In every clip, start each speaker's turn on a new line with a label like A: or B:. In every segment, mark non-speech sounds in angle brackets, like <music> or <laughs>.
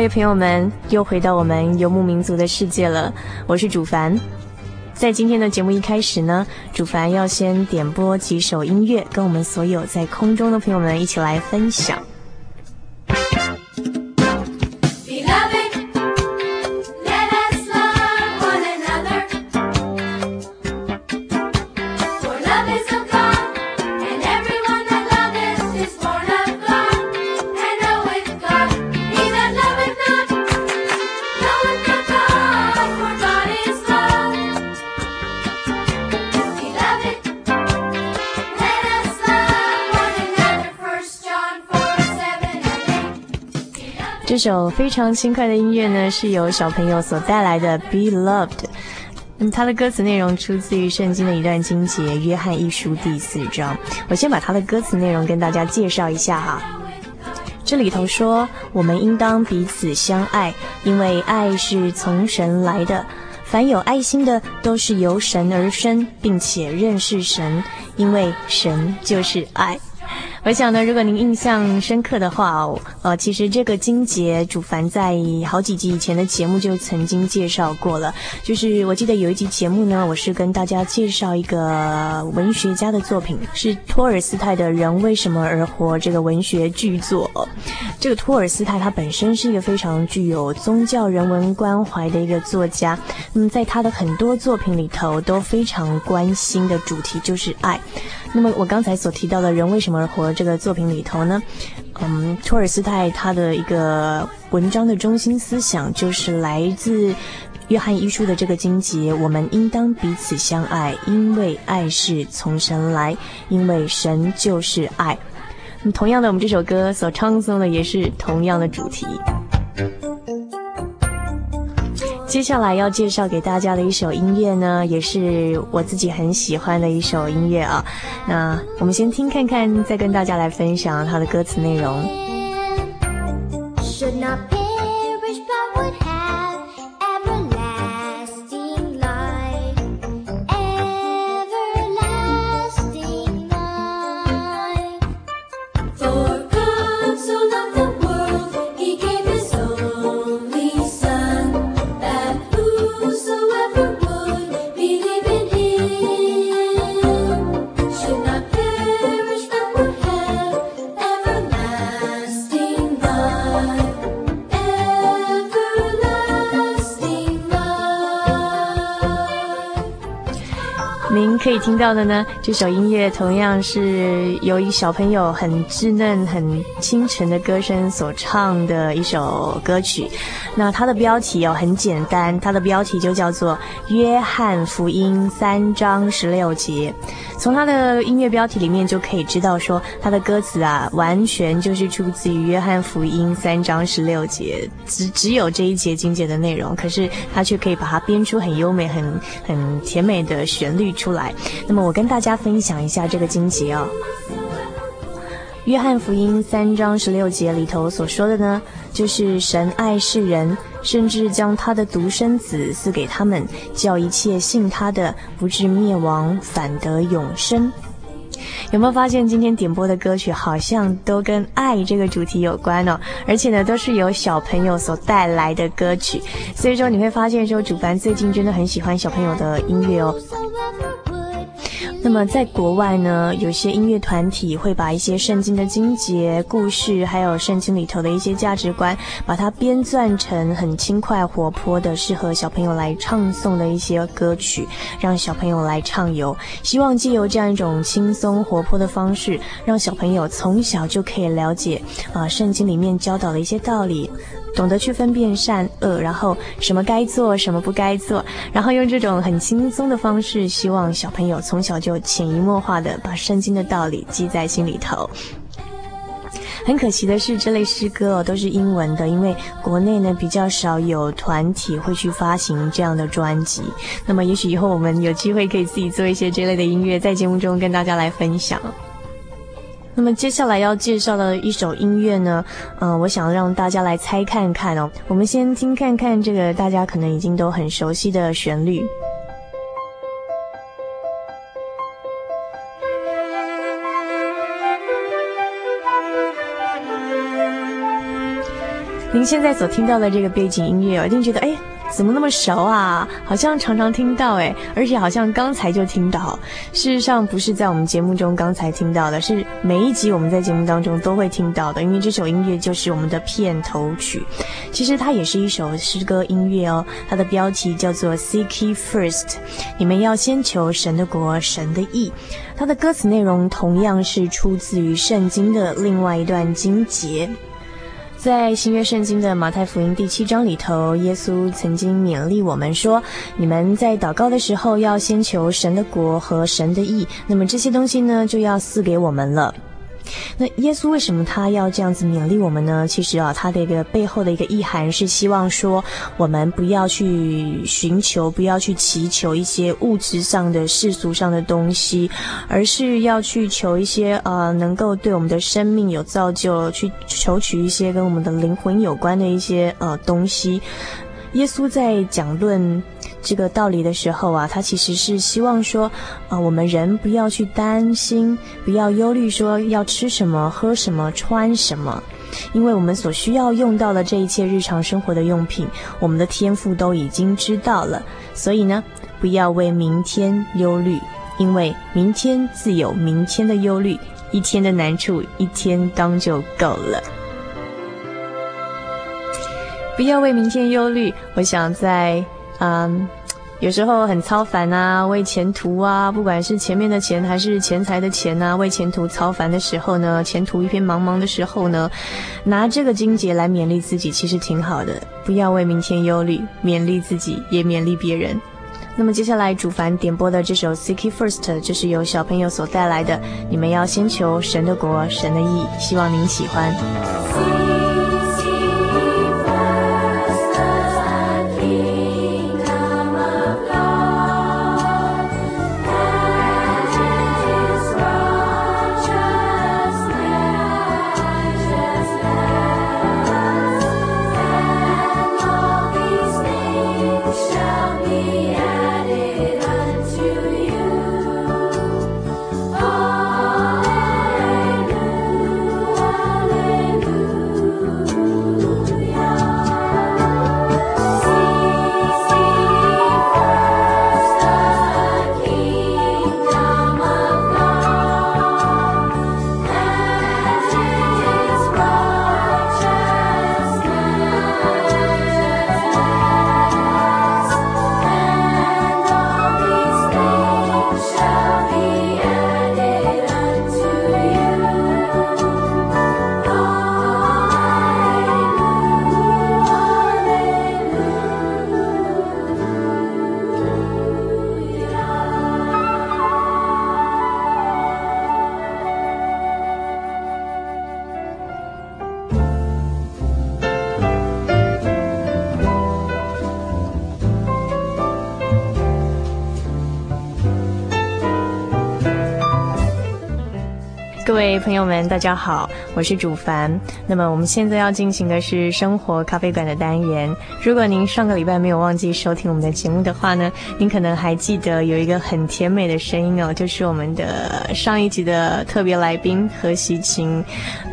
A: 各位朋友们，又回到我们游牧民族的世界了。我是主凡，在今天的节目一开始呢，主凡要先点播几首音乐，跟我们所有在空中的朋友们一起来分享。首非常轻快的音乐呢，是由小朋友所带来的《Be Loved》。嗯，它的歌词内容出自于圣经的一段经节《约翰一书》第四章。我先把它的歌词内容跟大家介绍一下哈。这里头说：“我们应当彼此相爱，因为爱是从神来的。凡有爱心的，都是由神而生，并且认识神，因为神就是爱。”我想呢，如果您印象深刻的话，呃，其实这个金杰主凡在好几集以前的节目就曾经介绍过了。就是我记得有一集节目呢，我是跟大家介绍一个文学家的作品，是托尔斯泰的《人为什么而活》这个文学巨作。这个托尔斯泰他本身是一个非常具有宗教人文关怀的一个作家，那么在他的很多作品里头都非常关心的主题就是爱。那么我刚才所提到的《人为什么而活》这个作品里头呢，嗯，托尔斯泰他的一个文章的中心思想就是来自约翰一书的这个经节：我们应当彼此相爱，因为爱是从神来，因为神就是爱。那么同样的，我们这首歌所唱诵的也是同样的主题。接下来要介绍给大家的一首音乐呢，也是我自己很喜欢的一首音乐啊。那我们先听看看，再跟大家来分享它的歌词内容。听到的呢，这首音乐同样是由一小朋友很稚嫩、很清纯的歌声所唱的一首歌曲。那它的标题哦很简单，它的标题就叫做《约翰福音》三章十六节。从它的音乐标题里面就可以知道，说它的歌词啊，完全就是出自于《约翰福音》三章十六节，只只有这一节经节的内容，可是它却可以把它编出很优美、很很甜美的旋律出来。那么我跟大家分享一下这个经节哦，《约翰福音》三章十六节里头所说的呢，就是神爱世人，甚至将他的独生子赐给他们，叫一切信他的不至灭亡，反得永生。有没有发现今天点播的歌曲好像都跟爱这个主题有关哦？而且呢，都是由小朋友所带来的歌曲，所以说你会发现说，主凡最近真的很喜欢小朋友的音乐哦。那么在国外呢，有些音乐团体会把一些圣经的经节、故事，还有圣经里头的一些价值观，把它编撰成很轻快活泼的、适合小朋友来唱诵的一些歌曲，让小朋友来唱游。希望借由这样一种轻松活泼的方式，让小朋友从小就可以了解啊，圣经里面教导的一些道理。懂得去分辨善恶，然后什么该做，什么不该做，然后用这种很轻松的方式，希望小朋友从小就潜移默化的把圣经的道理记在心里头。很可惜的是，这类诗歌哦都是英文的，因为国内呢比较少有团体会去发行这样的专辑。那么，也许以后我们有机会可以自己做一些这类的音乐，在节目中跟大家来分享。那么接下来要介绍的一首音乐呢，嗯、呃，我想让大家来猜看看哦。我们先听看看这个大家可能已经都很熟悉的旋律。您现在所听到的这个背景音乐，我一定觉得哎。怎么那么熟啊？好像常常听到诶，而且好像刚才就听到。事实上不是在我们节目中刚才听到的，是每一集我们在节目当中都会听到的，因为这首音乐就是我们的片头曲。其实它也是一首诗歌音乐哦，它的标题叫做 Seek first，你们要先求神的国、神的义。它的歌词内容同样是出自于圣经的另外一段经节。在新约圣经的马太福音第七章里头，耶稣曾经勉励我们说：“你们在祷告的时候，要先求神的国和神的义，那么这些东西呢，就要赐给我们了。”那耶稣为什么他要这样子勉励我们呢？其实啊，他的一个背后的一个意涵是希望说，我们不要去寻求，不要去祈求一些物质上的世俗上的东西，而是要去求一些呃，能够对我们的生命有造就，去求取一些跟我们的灵魂有关的一些呃东西。耶稣在讲论这个道理的时候啊，他其实是希望说，啊、我们人不要去担心，不要忧虑，说要吃什么、喝什么、穿什么，因为我们所需要用到的这一切日常生活的用品，我们的天赋都已经知道了。所以呢，不要为明天忧虑，因为明天自有明天的忧虑，一天的难处一天当就够了。不要为明天忧虑。我想在，嗯，有时候很操烦啊，为前途啊，不管是前面的钱还是钱财的钱啊，为前途操烦的时候呢，前途一片茫茫的时候呢，拿这个金节来勉励自己，其实挺好的。不要为明天忧虑，勉励自己，也勉励别人。那么接下来主凡点播的这首《Seek First》，就是由小朋友所带来的。你们要先求神的国，神的义，希望您喜欢。位朋友们，大家好，我是主凡。那么我们现在要进行的是生活咖啡馆的单元。如果您上个礼拜没有忘记收听我们的节目的话呢，您可能还记得有一个很甜美的声音哦，就是我们的上一集的特别来宾何习琴。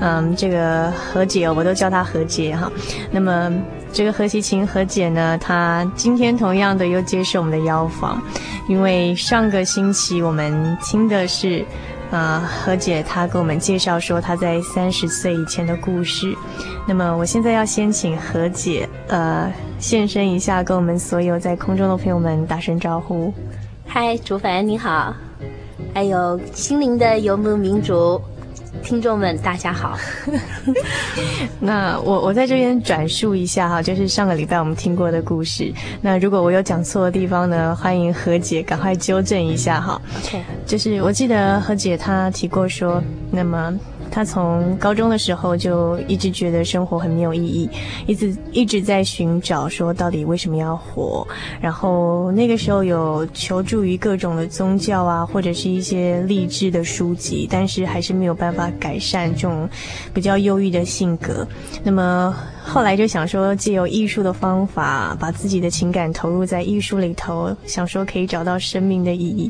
A: 嗯，这个何姐，我都叫她何姐哈。那么这个何习琴何姐呢，她今天同样的又接受我们的邀访，因为上个星期我们听的是。呃，何姐她给我们介绍说她在三十岁以前的故事。那么我现在要先请何姐呃现身一下，跟我们所有在空中的朋友们打声招呼。
B: 嗨，竹凡你好，还有心灵的游牧民族。听众们，大家好。<laughs>
A: 那我我在这边转述一下哈，就是上个礼拜我们听过的故事。那如果我有讲错的地方呢，欢迎何姐赶快纠正一下哈。
B: OK，
A: 就是我记得何姐她提过说，那么。他从高中的时候就一直觉得生活很没有意义，一直一直在寻找说到底为什么要活。然后那个时候有求助于各种的宗教啊，或者是一些励志的书籍，但是还是没有办法改善这种比较忧郁的性格。那么。后来就想说，借由艺术的方法，把自己的情感投入在艺术里头，想说可以找到生命的意义。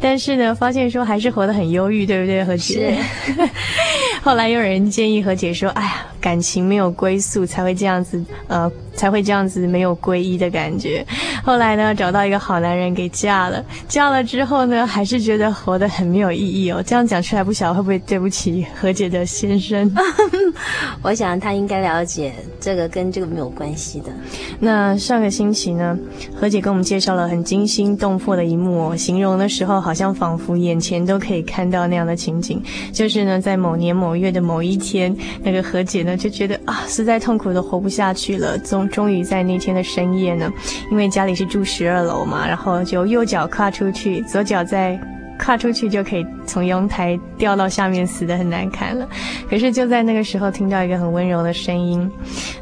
A: 但是呢，发现说还是活得很忧郁，对不对，何姐？是。<laughs> 后来有人建议何姐说：“哎呀，感情没有归宿，才会这样子，呃，才会这样子没有皈依的感觉。”后来呢，找到一个好男人给嫁了。嫁了之后呢，还是觉得活得很没有意义哦。这样讲出来，不晓得会不会对不起何姐的先生？<laughs>
B: 我想他应该了解。这个跟这个没有关系的。
A: 那上个星期呢，何姐给我们介绍了很惊心动魄的一幕哦，形容的时候好像仿佛眼前都可以看到那样的情景。就是呢，在某年某月的某一天，那个何姐呢就觉得啊，实在痛苦的活不下去了。终终于在那天的深夜呢，因为家里是住十二楼嘛，然后就右脚跨出去，左脚在。跨出去就可以从阳台掉到下面，死的很难看了。可是就在那个时候，听到一个很温柔的声音。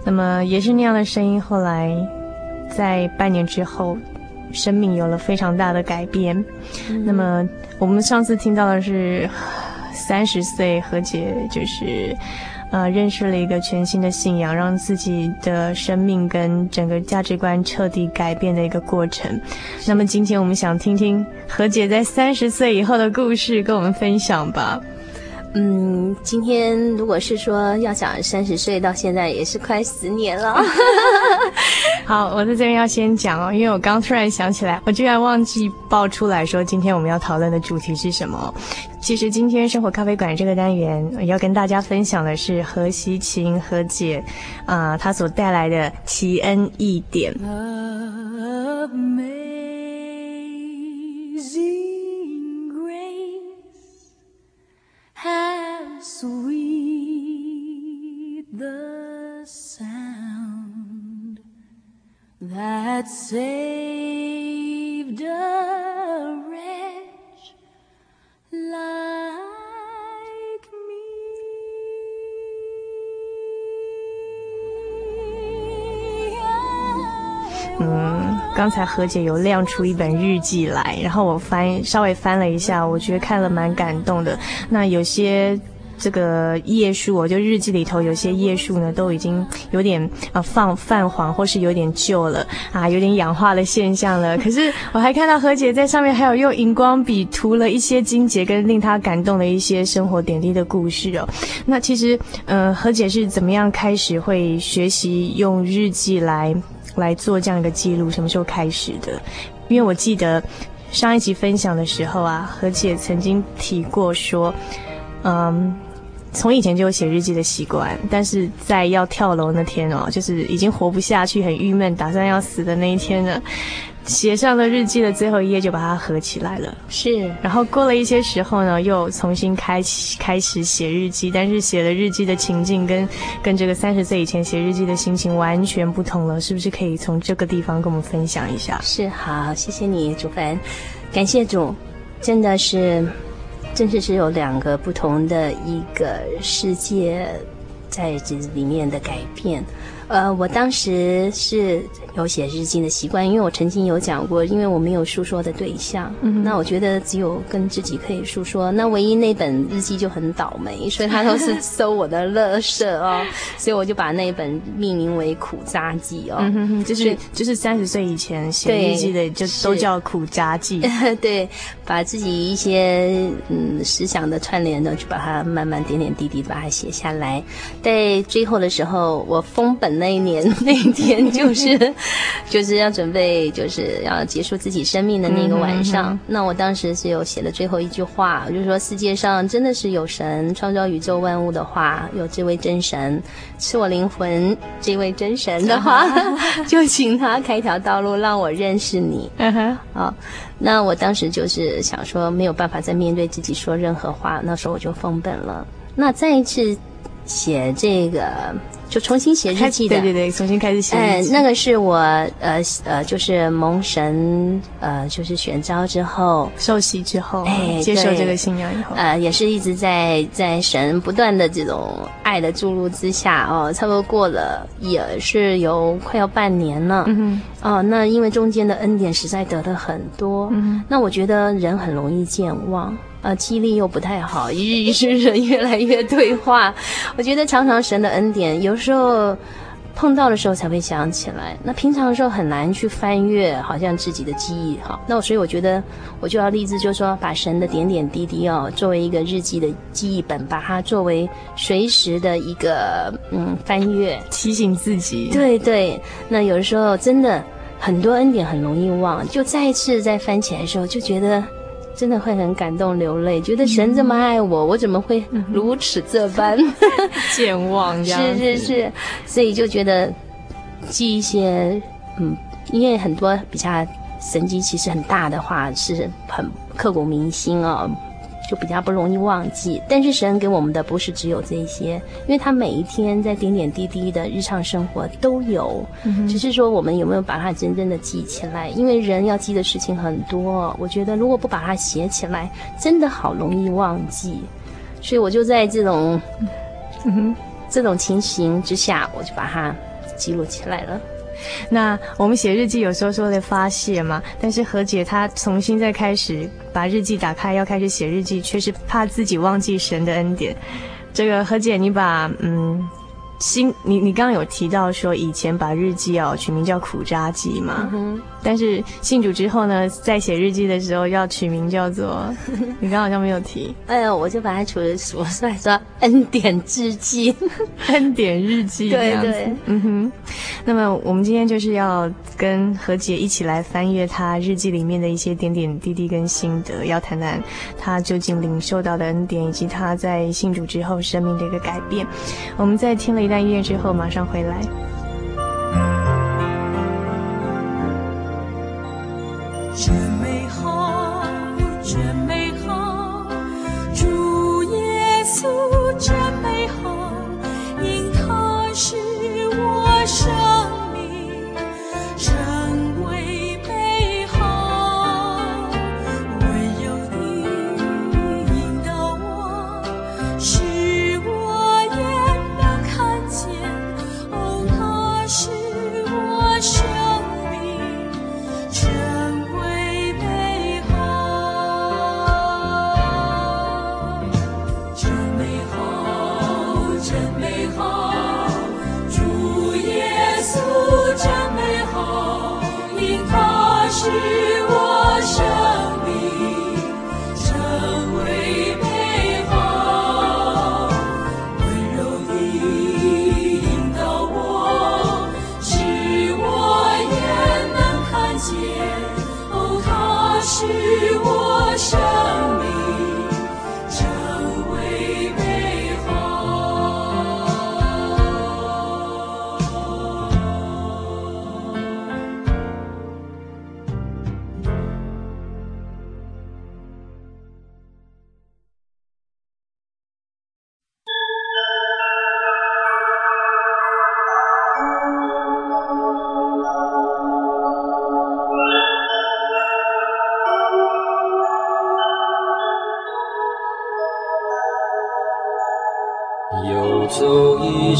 A: 那么也是那样的声音，后来在半年之后，生命有了非常大的改变。嗯、那么我们上次听到的是三十岁何洁，就是。呃，认识了一个全新的信仰，让自己的生命跟整个价值观彻底改变的一个过程。那么今天我们想听听何姐在三十岁以后的故事，跟我们分享吧。
B: 嗯，今天如果是说要讲三十岁到现在，也是快十年了。<laughs>
A: 好，我在这边要先讲哦，因为我刚突然想起来，我居然忘记报出来说今天我们要讨论的主题是什么。其实今天生活咖啡馆这个单元要跟大家分享的是何西晴何姐啊、呃，她所带来的奇恩 How sweet the sound that saved a wretch like 嗯，刚才何姐有亮出一本日记来，然后我翻稍微翻了一下，我觉得看了蛮感动的。那有些。这个页数，我就日记里头有些页数呢，都已经有点啊放泛黄，或是有点旧了啊，有点氧化的现象了。可是我还看到何姐在上面还有用荧光笔涂了一些经节跟令她感动的一些生活点滴的故事哦。那其实，呃，何姐是怎么样开始会学习用日记来来做这样一个记录？什么时候开始的？因为我记得上一集分享的时候啊，何姐曾经提过说，嗯。从以前就有写日记的习惯，但是在要跳楼那天哦，就是已经活不下去、很郁闷、打算要死的那一天呢，写上了日记的最后一页就把它合起来了。
B: 是，
A: 然后过了一些时候呢，又重新开启开始写日记，但是写的日记的情境跟跟这个三十岁以前写日记的心情完全不同了，是不是可以从这个地方跟我们分享一下？
B: 是，好，谢谢你，主凡，感谢主，真的是。真是是有两个不同的一个世界在这里面的改变，呃，我当时是有写日记的习惯，因为我曾经有讲过，因为我没有诉说的对象，嗯，那我觉得只有跟自己可以诉说。那唯一那本日记就很倒霉，所以他都是收我的乐色哦，<laughs> 所以我就把那本命名为《苦渣记》哦，
A: 嗯、就是就是三十岁以前写日记的就都叫苦渣记，<laughs>
B: 对，把自己一些嗯思想的串联呢，就把它慢慢点点滴滴把它写下来，在最后的时候，我封本。那一年那一天就是 <laughs> 就是要准备就是要结束自己生命的那个晚上，嗯、那我当时是有写的最后一句话，就是说世界上真的是有神创造宇宙万物的话，有这位真神是我灵魂这位真神的话，<laughs> 就请他开条道路让我认识你。嗯哼，好，那我当时就是想说没有办法再面对自己说任何话，那时候我就封本了。那再一次写这个。就重新写日记的，
A: 对对对，重新开始写。
B: 哎，那个是我呃呃，就是蒙神呃，就是选召之后，
A: 受洗之后，哎，接受这个信仰以后，
B: 呃，也是一直在在神不断的这种爱的注入之下哦，差不多过了也是有快要半年了。嗯，哦，那因为中间的恩典实在得的很多，嗯，那我觉得人很容易健忘。呃，记忆力又不太好，一日一日人越来越退化。我觉得常常神的恩典，有时候碰到的时候才会想起来。那平常的时候很难去翻阅，好像自己的记忆哈。那我所以我觉得我就要立志，就是说把神的点点滴滴哦，作为一个日记的记忆本，把它作为随时的一个嗯翻阅，
A: 提醒自己。
B: 对对，那有的时候真的很多恩典很容易忘，就再一次再翻起来的时候，就觉得。真的会很感动流泪，觉得神这么爱我，嗯、我怎么会如此这般 <laughs>
A: 健忘？
B: 是是是，所以就觉得记一些，嗯，因为很多比较神机其实很大的话，是很刻骨铭心哦。就比较不容易忘记，但是神给我们的不是只有这些，因为他每一天在点点滴滴的日常生活都有，嗯、只是说我们有没有把它真正的记起来？因为人要记的事情很多，我觉得如果不把它写起来，真的好容易忘记。所以我就在这种，嗯哼，这种情形之下，我就把它记录起来了。
A: 那我们写日记有时候说的发泄嘛，但是何姐她重新再开始把日记打开，要开始写日记，却是怕自己忘记神的恩典。这个何姐，你把嗯。新，你你刚刚有提到说以前把日记哦取名叫苦渣记嘛，嗯，但是信主之后呢，在写日记的时候要取名叫做，<laughs> 你刚刚好像没有提，
B: 哎呦，我就把它取了，我说来说恩典日记，<laughs>
A: 恩典日记，对对，嗯哼。那么我们今天就是要跟何姐一起来翻阅她日记里面的一些点点滴滴跟心得，要谈谈她究竟领受到的恩典，以及她在信主之后生命的一个改变。我们在听了一段音乐之后，马上回
C: 来。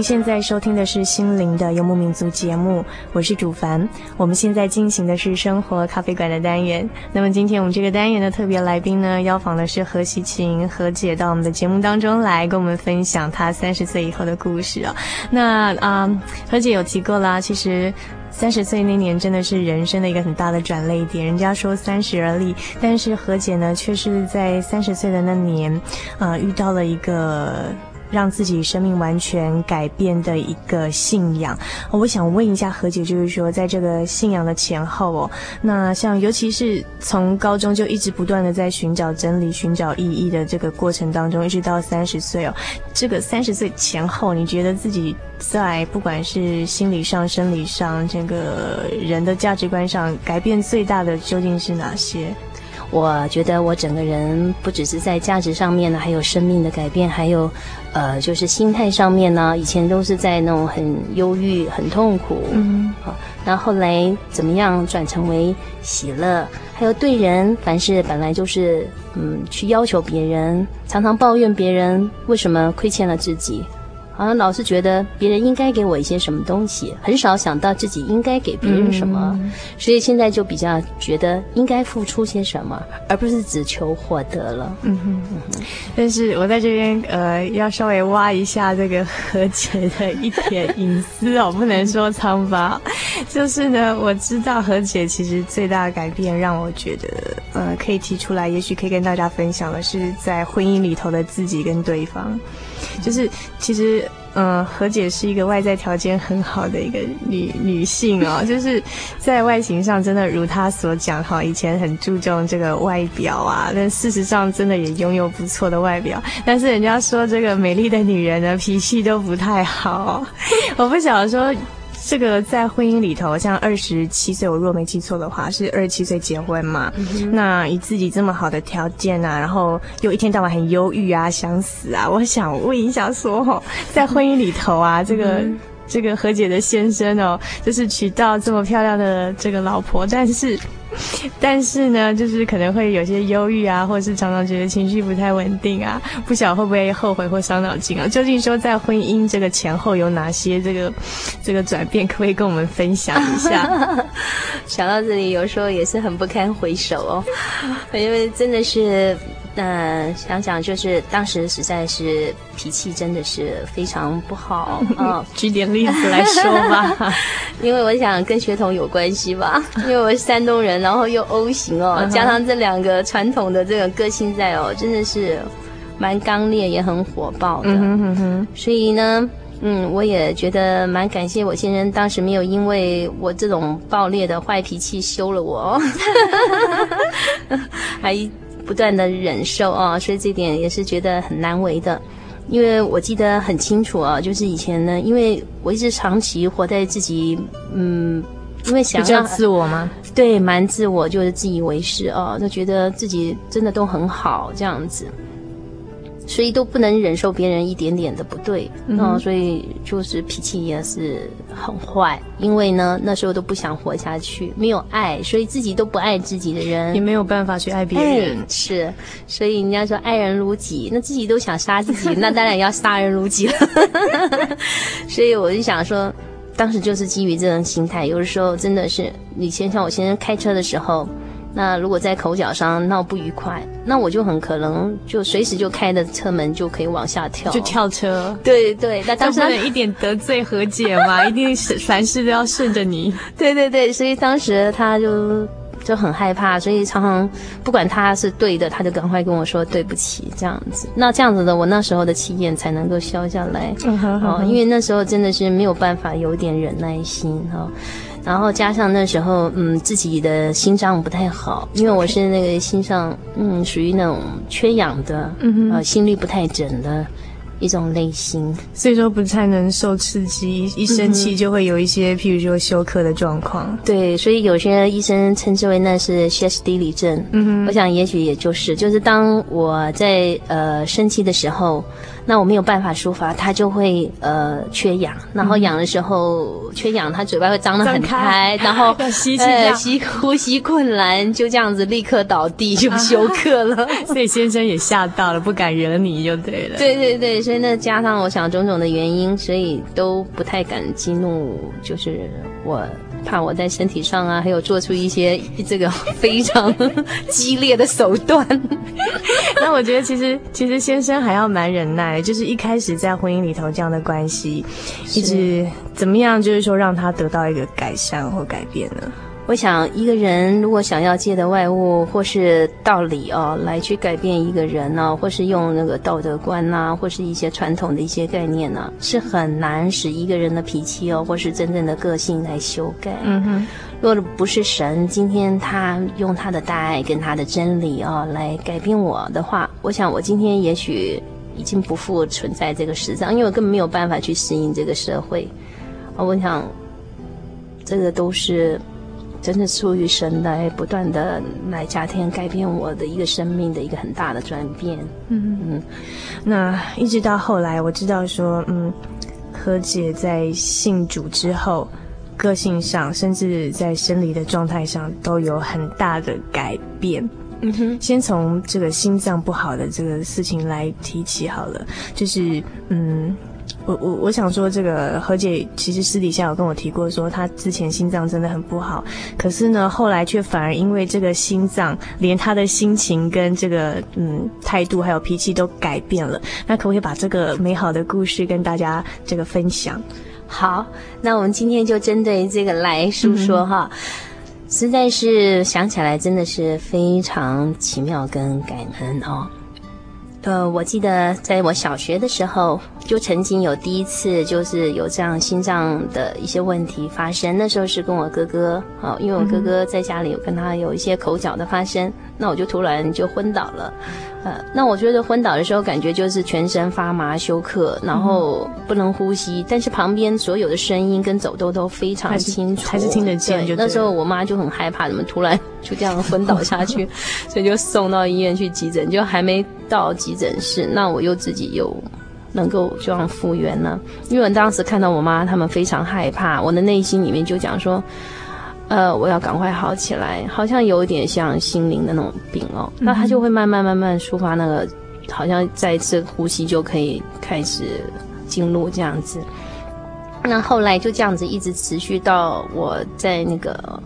A: 您现在收听的是《心灵的游牧民族》节目，我是主凡。我们现在进行的是生活咖啡馆的单元。那么今天我们这个单元的特别来宾呢，邀访的是何喜晴何姐到我们的节目当中来，跟我们分享她三十岁以后的故事啊。那啊、何姐有提过啦，其实三十岁那年真的是人生的一个很大的转捩点。人家说三十而立，但是何姐呢，却是在三十岁的那年，啊、遇到了一个。让自己生命完全改变的一个信仰，我想问一下何姐，就是说，在这个信仰的前后哦，那像尤其是从高中就一直不断的在寻找真理、寻找意义的这个过程当中，一直到三十岁哦，这个三十岁前后，你觉得自己在不管是心理上、生理上，这个人的价值观上改变最大的究竟是哪些？
B: 我觉得我整个人不只是在价值上面呢，还有生命的改变，还有，呃，就是心态上面呢。以前都是在那种很忧郁、很痛苦，嗯，好，那后来怎么样转成为喜乐？还有对人，凡事本来就是，嗯，去要求别人，常常抱怨别人为什么亏欠了自己。好像老是觉得别人应该给我一些什么东西，很少想到自己应该给别人什么，嗯、所以现在就比较觉得应该付出些什么，而不是只求获得了。嗯哼，嗯哼。
A: 但是我在这边呃，要稍微挖一下这个何姐的一点隐私哦，不能说苍白。<laughs> 就是呢，我知道何姐其实最大的改变，让我觉得呃，可以提出来，也许可以跟大家分享的是，在婚姻里头的自己跟对方。就是其实，嗯、何姐是一个外在条件很好的一个女女性哦，就是在外形上真的如她所讲哈，以前很注重这个外表啊，但事实上真的也拥有不错的外表，但是人家说这个美丽的女人呢，脾气都不太好，<laughs> 我不想说。这个在婚姻里头，像二十七岁，我若没记错的话，是二十七岁结婚嘛？嗯、那以自己这么好的条件啊，然后又一天到晚很忧郁啊，想死啊，我想问一下说，说 <laughs> 在婚姻里头啊，这个。嗯这个何姐的先生哦，就是娶到这么漂亮的这个老婆，但是，<laughs> 但是呢，就是可能会有些忧郁啊，或是常常觉得情绪不太稳定啊，不晓得会不会后悔或伤脑筋啊？究竟说在婚姻这个前后有哪些这个这个转变，可不可以跟我们分享一下？<laughs>
B: 想到这里，有时候也是很不堪回首哦，因为真的是。那想想就是当时实在是脾气真的是非常不好啊，<laughs>
A: 举点例子来说吧，<laughs>
B: 因为我想跟血统有关系吧，<laughs> 因为我是山东人，然后又 O 型哦，加上这两个传统的这个个性在哦，真的是蛮刚烈也很火爆的，嗯哼哼哼，所以呢，嗯，我也觉得蛮感谢我先生当时没有因为我这种暴烈的坏脾气休了我，还。不断的忍受啊，所以这点也是觉得很难为的，因为我记得很清楚啊，就是以前呢，因为我一直长期活在自己，嗯，因为想要
A: 自我吗？
B: 对，蛮自我，就是自以为是啊，就觉得自己真的都很好这样子。所以都不能忍受别人一点点的不对，嗯哼，所以就是脾气也是很坏。因为呢，那时候都不想活下去，没有爱，所以自己都不爱自己的人，
A: 也没有办法去爱别人。
B: 哎，是，所以人家说爱人如己，那自己都想杀自己，那当然要杀人如己了。<laughs> 所以我就想说，当时就是基于这种心态，有的时候真的是，以前像我先生开车的时候。那如果在口角上闹不愉快，那我就很可能就随时就开着车门就可以往下跳，
A: 就跳车。
B: 对对，那当时
A: 一点得罪和解嘛，<laughs> 一定是凡事都要顺着你。
B: 对对对，所以当时他就就很害怕，所以常常不管他是对的，他就赶快跟我说对不起这样子。那这样子的，我那时候的气焰才能够消下来。嗯哼，哼，哼，因为那时候真的是没有办法有点忍耐心哈。然后加上那时候，嗯，自己的心脏不太好，因为我是那个心脏，嗯，属于那种缺氧的，嗯哼，呃，心率不太整的。一种类型，
A: 所以说不太能受刺激，一生气就会有一些，嗯、譬如说休克的状况。
B: 对，所以有些医生称之为那是歇斯底里症。嗯哼，我想也许也就是，就是当我在呃生气的时候。那我没有办法抒发，他就会呃缺氧，然后氧的时候、嗯、缺氧，他嘴巴会张得很开，开然
A: 后 <laughs> 吸气，
B: 呃，吸呼吸困难，就这样子立刻倒地就休 <laughs> 克了。
A: 所以先生也吓到了，不敢惹你就对了。
B: 对对对，所以那加上我想种种的原因，所以都不太敢激怒，就是我。怕我在身体上啊，还有做出一些这个非常 <laughs> 激烈的手段。<laughs>
A: 那我觉得其实其实先生还要蛮忍耐，就是一开始在婚姻里头这样的关系，一直怎么样，就是说让他得到一个改善或改变呢？
B: 我想，一个人如果想要借的外物或是道理哦，来去改变一个人呢，或是用那个道德观呐，或是一些传统的一些概念呢，是很难使一个人的脾气哦，或是真正的个性来修改。嗯哼，若不是神今天他用他的大爱跟他的真理哦来改变我的话，我想我今天也许已经不复存在这个世上，因为我根本没有办法去适应这个社会。我想，这个都是。真的出于神来不断的来加添改变我的一个生命的一个很大的转变。嗯嗯，
A: 那一直到后来我知道说，嗯，何姐在信主之后，个性上甚至在生理的状态上都有很大的改变。嗯哼，先从这个心脏不好的这个事情来提起好了，就是嗯。我我我想说，这个何姐其实私底下有跟我提过，说她之前心脏真的很不好，可是呢，后来却反而因为这个心脏，连她的心情跟这个嗯态度还有脾气都改变了。那可不可以把这个美好的故事跟大家这个分享？
B: 好，那我们今天就针对这个来诉说哈，嗯、实在是想起来真的是非常奇妙跟感恩哦。呃，我记得在我小学的时候，就曾经有第一次，就是有这样心脏的一些问题发生。那时候是跟我哥哥，哦，因为我哥哥在家里有跟他有一些口角的发生，那我就突然就昏倒了。呃，那我觉得昏倒的时候，感觉就是全身发麻、休克，然后不能呼吸，但是旁边所有的声音跟走动都非常清楚，
A: 还是，听得见就。
B: 那时候我妈就很害怕，怎么突然就这样昏倒下去，所以就送到医院去急诊，就还没到急诊室，那我又自己又能够这样复原呢。因为我当时看到我妈他们非常害怕，我的内心里面就讲说。呃，我要赶快好起来，好像有一点像心灵的那种病哦。那他就会慢慢慢慢抒发那个，好像再一次呼吸就可以开始进入这样子。那后来就这样子一直持续到我在那个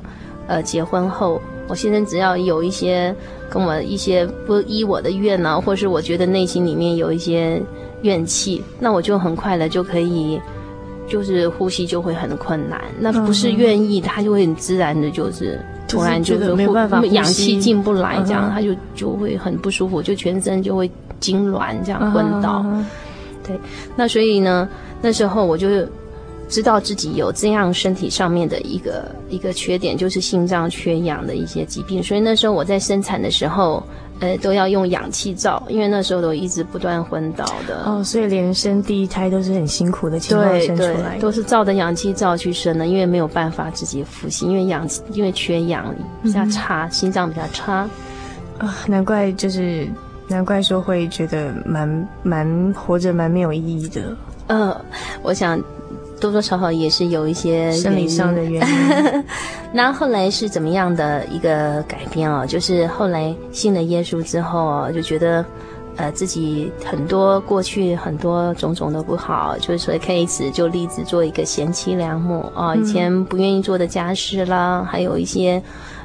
B: 呃结婚后，我先生只要有一些跟我一些不依我的愿呢，或是我觉得内心里面有一些怨气，那我就很快的就可以。就是呼吸就会很困难，那不是愿意，他就会很自然的，就是突然就是
A: 没办法，
B: 氧气进不来，这样他就就会很不舒服，就全身就会痉挛，这样昏倒。对，那所以呢，那时候我就知道自己有这样身体上面的一个一个缺点，就是心脏缺氧的一些疾病，所以那时候我在生产的时候。呃，都要用氧气罩，因为那时候都一直不断昏倒的。
A: 哦，所以连生第一胎都是很辛苦的情况生出
B: 来都是照着氧气罩去生的，因为没有办法自己呼吸，因为氧气因为缺氧比较差，嗯、心脏比较差。啊、
A: 哦，难怪就是难怪说会觉得蛮蛮活着蛮没有意义的。
B: 嗯、呃，我想。多多少少也是有一些
A: 生理上的原因。<laughs>
B: 那后来是怎么样的一个改变哦？就是后来信了耶稣之后哦，就觉得呃自己很多过去很多种种的不好，就是说开始就立志做一个贤妻良母啊、哦。以前不愿意做的家事啦，嗯、还有一些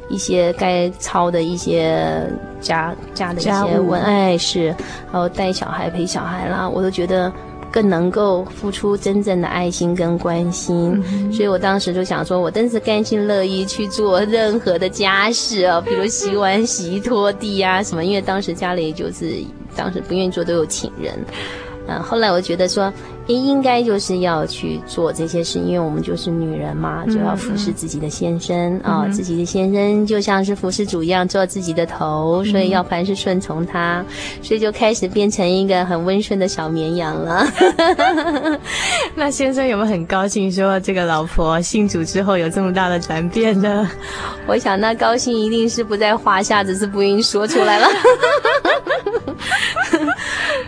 B: 一些该操的一些家家的一些文爱事，还有带小孩陪小孩啦，我都觉得。更能够付出真正的爱心跟关心，嗯、所以我当时就想说，我真是甘心乐意去做任何的家事啊，<laughs> 比如洗碗、洗衣、拖地啊什么。因为当时家里就是当时不愿意做，都有请人。嗯，后来我觉得说，应应该就是要去做这些事，因为我们就是女人嘛，就要服侍自己的先生啊、嗯哦，自己的先生就像是服侍主一样做自己的头，所以要凡事顺从他，所以就开始变成一个很温顺的小绵羊了。<laughs>
A: 那先生有没有很高兴说这个老婆信主之后有这么大的转变呢？
B: 我想那高兴一定是不在话下，只是不愿意说出来了。<laughs>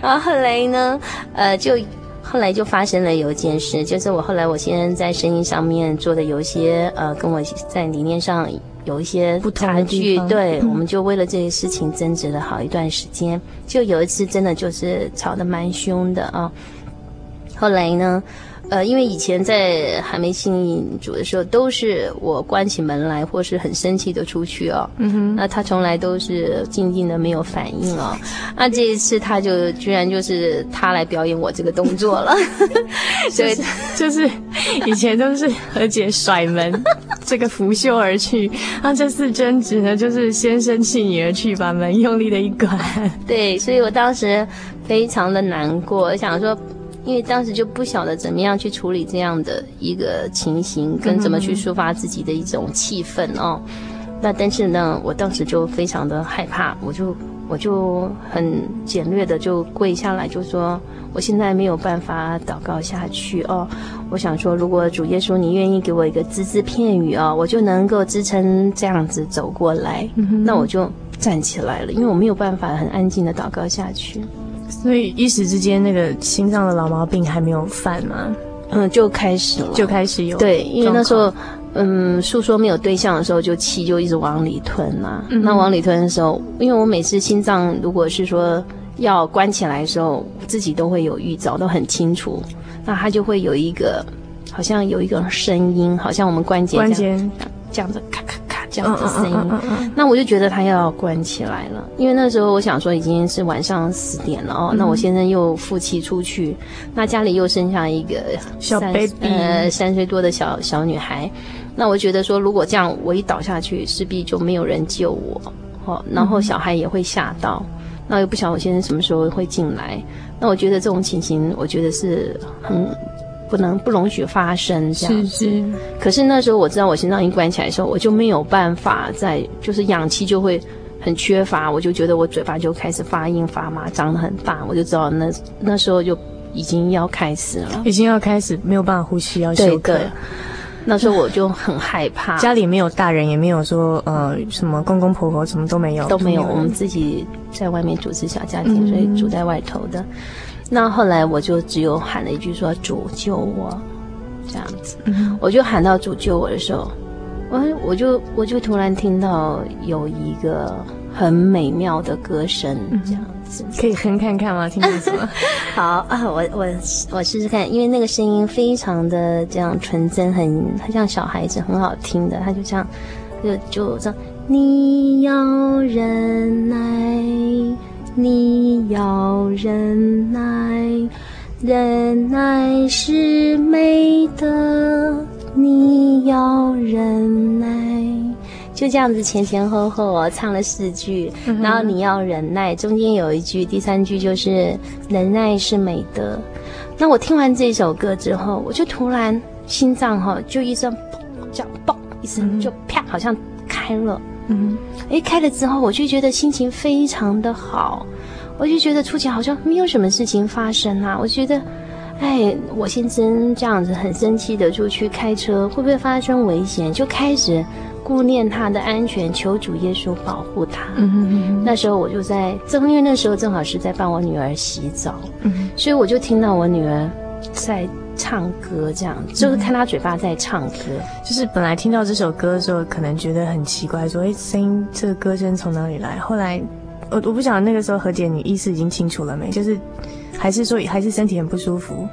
B: <laughs> 然后后来呢，呃，就后来就发生了有一件事，就是我后来我先生在生意上面做的有一些呃，跟我在理念上有一些差距，对，我们就为了这些事情争执了好一段时间。就有一次真的就是吵得蛮凶的啊。后来呢，呃，因为以前在还没信主的时候，都是我关起门来，或是很生气的出去哦。嗯哼。那他从来都是静静的，没有反应哦。那这一次他就居然就是他来表演我这个动作了。<laughs>
A: 所以，就是以前都是何姐甩门，这个拂袖而去。那这次争执呢，就是先生气你而去，把门用力的一关。
B: 对，所以我当时非常的难过，想说。因为当时就不晓得怎么样去处理这样的一个情形，跟怎么去抒发自己的一种气氛哦。那但是呢，我当时就非常的害怕，我就我就很简略的就跪下来，就说我现在没有办法祷告下去哦。我想说，如果主耶稣你愿意给我一个只字片语哦，我就能够支撑这样子走过来。那我就站起来了，因为我没有办法很安静的祷告下去。
A: 所以一时之间，那个心脏的老毛病还没有犯吗？
B: 嗯，就开始了，
A: 就开始有。
B: 对，因为那时候，嗯，诉说没有对象的时候，就气就一直往里吞嘛。嗯、那往里吞的时候，因为我每次心脏如果是说要关起来的时候，自己都会有预兆，都很清楚。那它就会有一个，好像有一个声音，好像我们关节关节这样子咔咔。这样的声音，那我就觉得他要关起来了，因为那时候我想说已经是晚上十点了哦，嗯、那我先生又负气出去，那家里又生下一个
A: 小 baby，
B: 呃，三岁多的小小女孩，那我觉得说如果这样我一倒下去，势必就没有人救我，哦，然后小孩也会吓到，嗯、那又不晓得我先生什么时候会进来，那我觉得这种情形，我觉得是很。不能不容许发生这样子，是是。可是那时候我知道我心脏一关起来的时候，我就没有办法再，就是氧气就会很缺乏，我就觉得我嘴巴就开始发硬发麻，张得很大，我就知道那那时候就已经要开始了，<laughs>
A: 已经要开始没有办法呼吸要休克。
B: 那时候我就很害怕，
A: 家里没有大人，也没有说呃什么公公婆婆，什么都没有，
B: 都没有，我们自己在外面组织小家庭，嗯、所以住在外头的。那后来我就只有喊了一句说“主救我”，这样子，我就喊到“主救我”的时候，我我就我就突然听到有一个很美妙的歌声，这样子，
A: 可以哼看看吗？听清楚吗？<laughs>
B: 好 <laughs> 啊，我我我试试看，因为那个声音非常的这样纯真，很很像小孩子，很好听的，他就这样，就就这样，你要忍耐。你要忍耐，忍耐是美德。你要忍耐，就这样子前前后后我唱了四句，嗯、然后你要忍耐，中间有一句，第三句就是忍耐是美德。那我听完这首歌之后，我就突然心脏哈就一声砰，这样嘣一声就啪，好像开了。嗯，哎，开了之后，我就觉得心情非常的好，我就觉得出去好像没有什么事情发生啊。我觉得，哎，我先生这样子很生气的出去开车，会不会发生危险？就开始顾念他的安全，求主耶稣保护他。嗯哼嗯嗯。那时候我就在正，因为那时候正好是在帮我女儿洗澡，嗯，所以我就听到我女儿在。唱歌这样，就是看他嘴巴在唱歌。嗯、
A: 就是本来听到这首歌的时候，可能觉得很奇怪，说：“哎，声音这个歌声从哪里来？”后来，我我不晓得那个时候何姐你意识已经清楚了没？就是还是说还是身体很不舒服？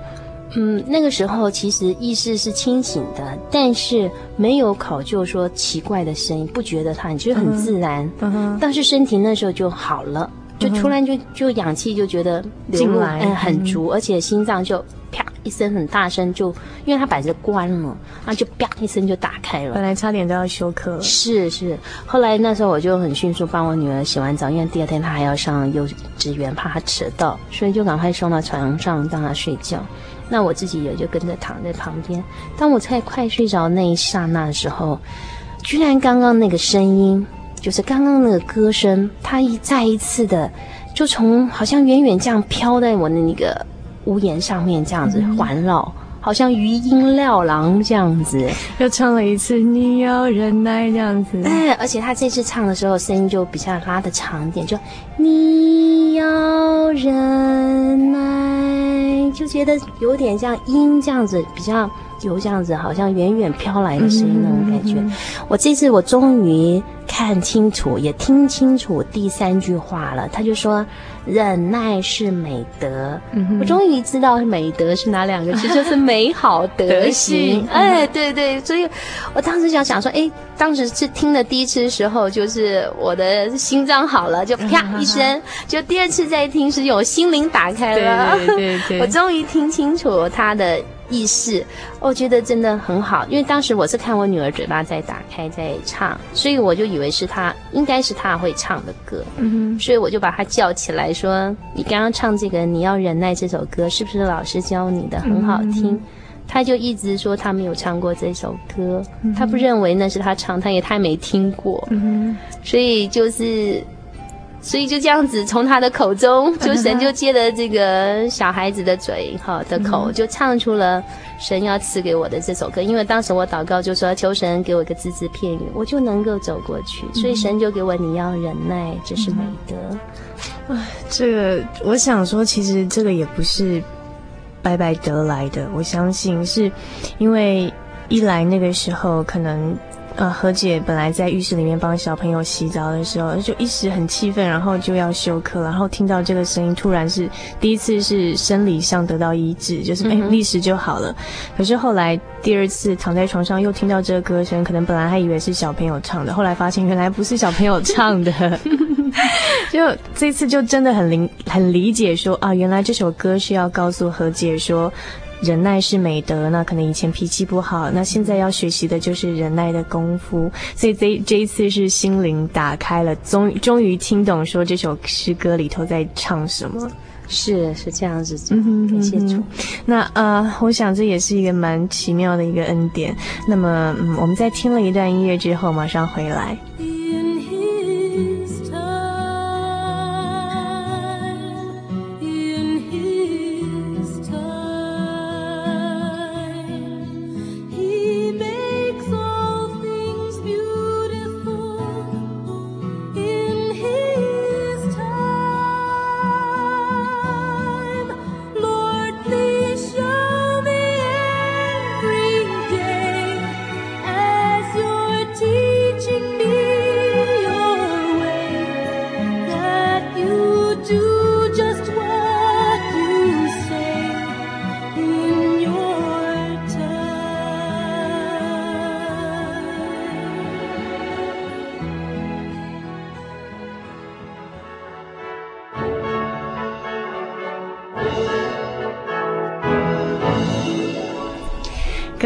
B: 嗯，那个时候其实意识是清醒的，但是没有考究说奇怪的声音，不觉得它，你觉得很自然。嗯哼。但是身体那时候就好了，就突然就就氧气就觉得进来，嗯，很足，嗯、而且心脏就啪。一声很大声，就因为他摆着关了，然后就啪一声就打开了。
A: 本来差点都要休克了。
B: 是是，后来那时候我就很迅速帮我女儿洗完澡，因为第二天她还要上幼稚园，怕她迟到，所以就赶快送到床上让她睡觉。那我自己也就跟着躺在旁边。当我在快睡着那一刹那的时候，居然刚刚那个声音，就是刚刚那个歌声，它一再一次的，就从好像远远这样飘在我的那个屋檐上面，这样子环绕，嗯、好像余音绕廊这样子，
A: 又唱了一次“你要忍耐”这样子。
B: 哎，而且他这次唱的时候，声音就比较拉的长一点，就“你要忍耐”，就觉得有点像音这样子比较。有这样子，好像远远飘来的声音那种感觉。嗯嗯嗯、我这次我终于看清楚，也听清楚第三句话了。他就说：“忍耐是美德。嗯”我终于知道美德是哪两个字，<laughs> 就是美好德行。哎，对对，所以我当时想想说，哎，当时是听了第一次的时候，就是我的心脏好了，就啪一声；<laughs> 就第二次再听，是有心灵打开了。
A: 对对对，对，<laughs>
B: 我终于听清楚他的。意识，我觉得真的很好，因为当时我是看我女儿嘴巴在打开在唱，所以我就以为是她，应该是她会唱的歌，嗯哼，所以我就把她叫起来说：“你刚刚唱这个，你要忍耐这首歌，是不是老师教你的？很好听。嗯”她就一直说她没有唱过这首歌，她不认为那是她唱，她也太没听过，嗯哼，所以就是。所以就这样子，从他的口中，<laughs> 就神就借了这个小孩子的嘴，哈的口，就唱出了神要赐给我的这首歌。因为当时我祷告就说，求神给我一个字字片语，我就能够走过去。所以神就给我，你要忍耐，这是美德。
A: 啊，这个我想说，其实这个也不是白白得来的。我相信是因为一来那个时候可能。呃，何姐本来在浴室里面帮小朋友洗澡的时候，就一时很气愤，然后就要休克，然后听到这个声音，突然是第一次是生理上得到医治，就是哎，立时就好了。可是后来第二次躺在床上又听到这个歌声，可能本来还以为是小朋友唱的，后来发现原来不是小朋友唱的，<laughs> 就这次就真的很理很理解说啊，原来这首歌是要告诉何姐说。忍耐是美德，那可能以前脾气不好，那现在要学习的就是忍耐的功夫。所以这这一次是心灵打开了，终终于听懂说这首诗歌里头在唱什么。
B: 是是这样子，感谢主。
A: 那呃，我想这也是一个蛮奇妙的一个恩典。那么，嗯，我们在听了一段音乐之后，马上回来。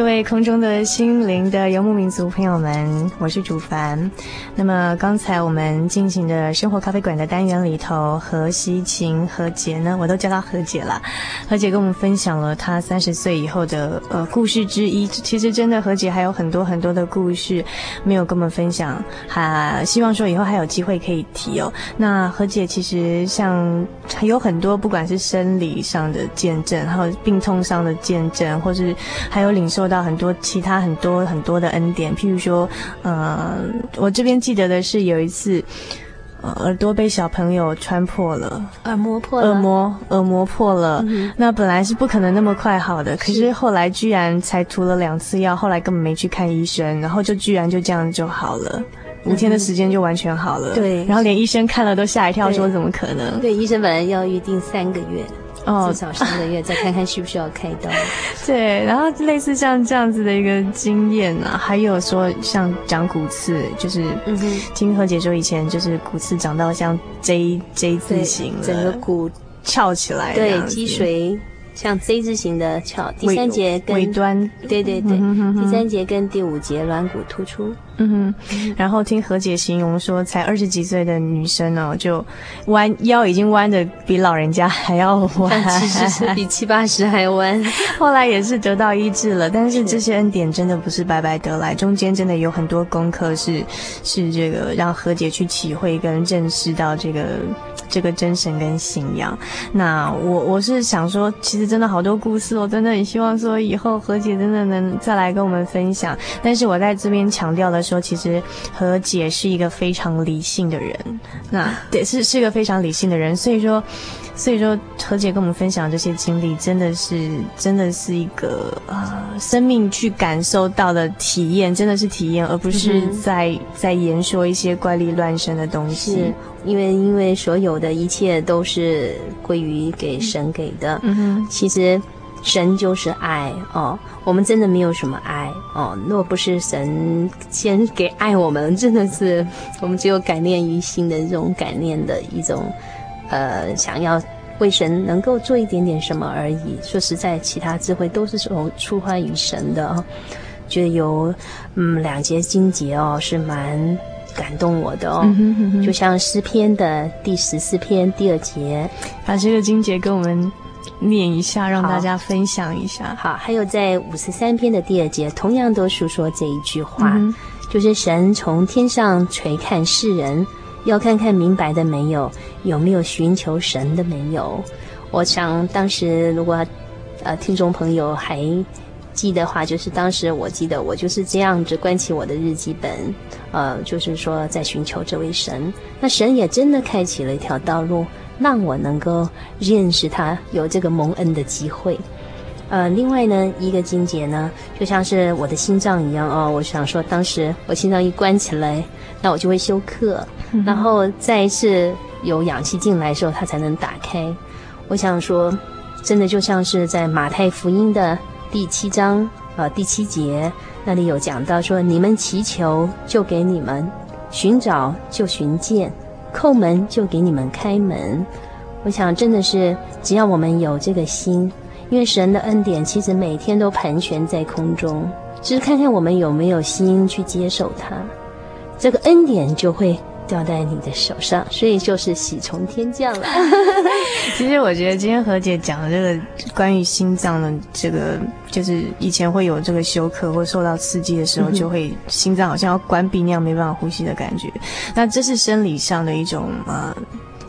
A: 各位空中的心灵的游牧民族朋友们，我是主凡。那么刚才我们进行的生活咖啡馆的单元里头，何西晴何姐呢，我都叫她何姐了。何姐跟我们分享了她三十岁以后的呃故事之一。其实真的何姐还有很多很多的故事没有跟我们分享，还希望说以后还有机会可以提哦。那何姐其实像有很多，不管是生理上的见证，还有病痛上的见证，或是还有领受。到很多其他很多很多的恩典，譬如说，呃，我这边记得的是有一次，呃，耳朵被小朋友穿破了，
B: 耳膜破了，
A: 耳膜耳膜破了，嗯、那本来是不可能那么快好的，可是后来居然才涂了两次药，后来根本没去看医生，然后就居然就这样就好了，五天的时间就完全好了，
B: 对、嗯，
A: 然后连医生看了都吓一跳，说怎么可能？
B: 对，医生本来要预定三个月。哦，至少三个月再看看需不需要开刀。<laughs>
A: 对，然后类似像这样子的一个经验啊，还有说像长骨刺，就是嗯哼，听何姐说以前就是骨刺长到像 J J 字形，
B: 整个骨
A: 翘起来，
B: 对，积水像 Z 字形的翘，第三节跟
A: 尾端，
B: 对对对，嗯、哼哼第三节跟第五节软骨突出。
A: 嗯哼，然后听何姐形容说，才二十几岁的女生哦，就弯腰已经弯的比老人家还要弯，
B: 其实是比七八十还弯。<laughs>
A: 后来也是得到医治了，但是这些恩典真的不是白白得来，中间真的有很多功课是是这个让何姐去体会跟认识到这个。这个真神跟信仰，那我我是想说，其实真的好多故事，我真的很希望说以后何姐真的能再来跟我们分享。但是我在这边强调的说，其实何姐是一个非常理性的人，那 <laughs> 对是是一个非常理性的人，所以说。所以说，何姐跟我们分享这些经历，真的是，真的是一个呃，生命去感受到的体验，真的是体验，而不是在、嗯、在言说一些怪力乱神的东西。
B: 是因为，因为所有的一切都是归于给神给的。嗯哼，其实神就是爱哦，我们真的没有什么爱哦，若不是神先给爱我们，真的是我们只有感念于心的这种感念的一种。呃，想要为神能够做一点点什么而已。说实在，其他智慧都是从出发于神的哦。觉得有嗯两节经节哦，是蛮感动我的哦。嗯哼嗯哼，就像诗篇的第十四篇第二节，
A: 把这个经节跟我们念一下，让大家分享一下。
B: 好，好，还有在五十三篇的第二节，同样都述说这一句话，嗯、就是神从天上垂看世人。要看看明白的没有，有没有寻求神的没有？我想当时如果，呃，听众朋友还记得的话，就是当时我记得我就是这样子关起我的日记本，呃，就是说在寻求这位神。那神也真的开启了一条道路，让我能够认识他，有这个蒙恩的机会。呃，另外呢，一个经节呢，就像是我的心脏一样哦。我想说，当时我心脏一关起来，那我就会休克。然后再一次有氧气进来的时候，它才能打开。我想说，真的就像是在马太福音的第七章呃第七节那里有讲到说：“你们祈求，就给你们；寻找，就寻见；叩门，就给你们开门。”我想，真的是只要我们有这个心，因为神的恩典其实每天都盘旋在空中，只是看看我们有没有心去接受它，这个恩典就会。掉在你的手上，所以就是喜从天降了。<laughs>
A: 其实我觉得今天何姐讲的这个关于心脏的这个，就是以前会有这个休克或受到刺激的时候，就会心脏好像要关闭那样，没办法呼吸的感觉。那这是生理上的一种呃。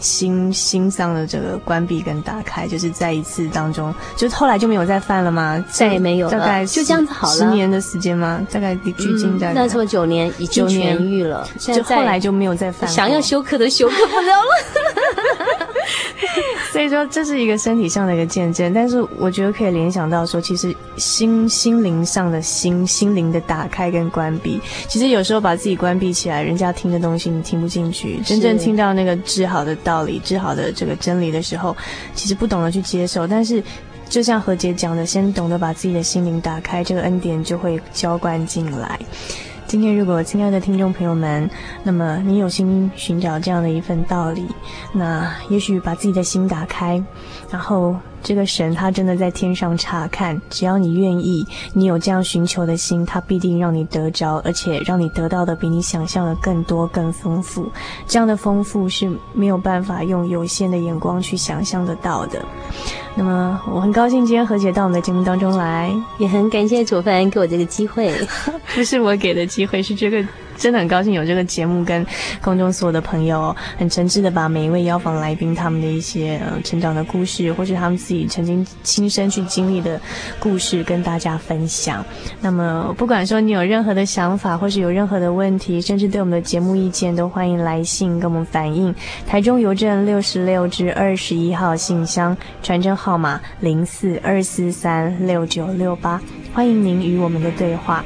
A: 心心脏的这个关闭跟打开，就是在一次当中，就是后来就没有再犯了吗？
B: 再也没有了，
A: 大概
B: 就这样子好了。
A: 十年的时间吗？大概距今大概、
B: 嗯、那这么九年已经痊愈了，
A: 就后来就没有再犯。
B: 想要休克都休克不了了。<laughs> <laughs>
A: 所以说这是一个身体上的一个见证，但是我觉得可以联想到说，其实心心灵上的心心灵的打开跟关闭，其实有时候把自己关闭起来，人家听的东西你听不进去，真正听到那个治好的道理、治好的这个真理的时候，其实不懂得去接受。但是就像何姐讲的，先懂得把自己的心灵打开，这个恩典就会浇灌进来。今天，如果亲爱的听众朋友们，那么你有心寻找这样的一份道理，那也许把自己的心打开，然后。这个神他真的在天上查看，只要你愿意，你有这样寻求的心，他必定让你得着，而且让你得到的比你想象的更多、更丰富。这样的丰富是没有办法用有限的眼光去想象得到的。那么，我很高兴今天何姐到我们的节目当中来，
B: 也很感谢楚凡给我这个机会，<laughs>
A: 不是我给的机会，是这个。真的很高兴有这个节目，跟空中所有的朋友很诚挚的把每一位邀访来宾他们的一些成长的故事，或是他们自己曾经亲身去经历的故事跟大家分享。那么不管说你有任何的想法，或是有任何的问题，甚至对我们的节目意见，都欢迎来信跟我们反映。台中邮政六十六至二十一号信箱，传真号码零四二四三六九六八，欢迎您与我们的对话。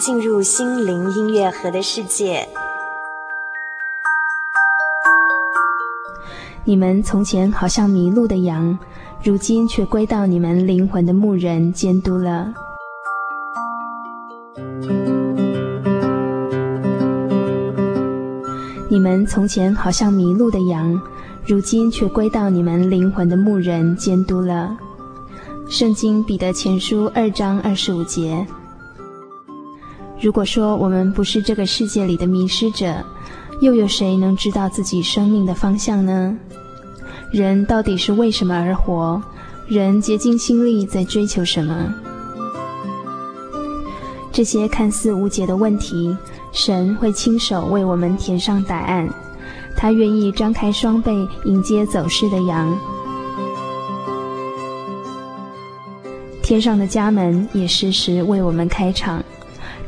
A: 进入心灵音乐盒的世界。
D: 你们从前好像迷路的羊，如今却归到你们灵魂的牧人监督了。你们从前好像迷路的羊，如今却归到你们灵魂的牧人监督了。圣经彼得前书二章二十五节。如果说我们不是这个世界里的迷失者，又有谁能知道自己生命的方向呢？人到底是为什么而活？人竭尽心力在追求什么？这些看似无解的问题。神会亲手为我们填上答案，他愿意张开双臂迎接走失的羊。天上的家门也时时为我们开场，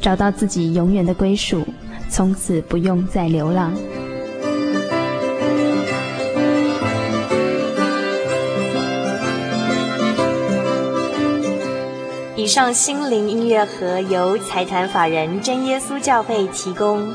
D: 找到自己永远的归属，从此不用再流浪。
A: 以上心灵音乐盒由财团法人真耶稣教会提供。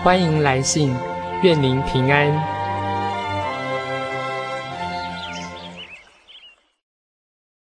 E: 欢迎来信，愿您平安。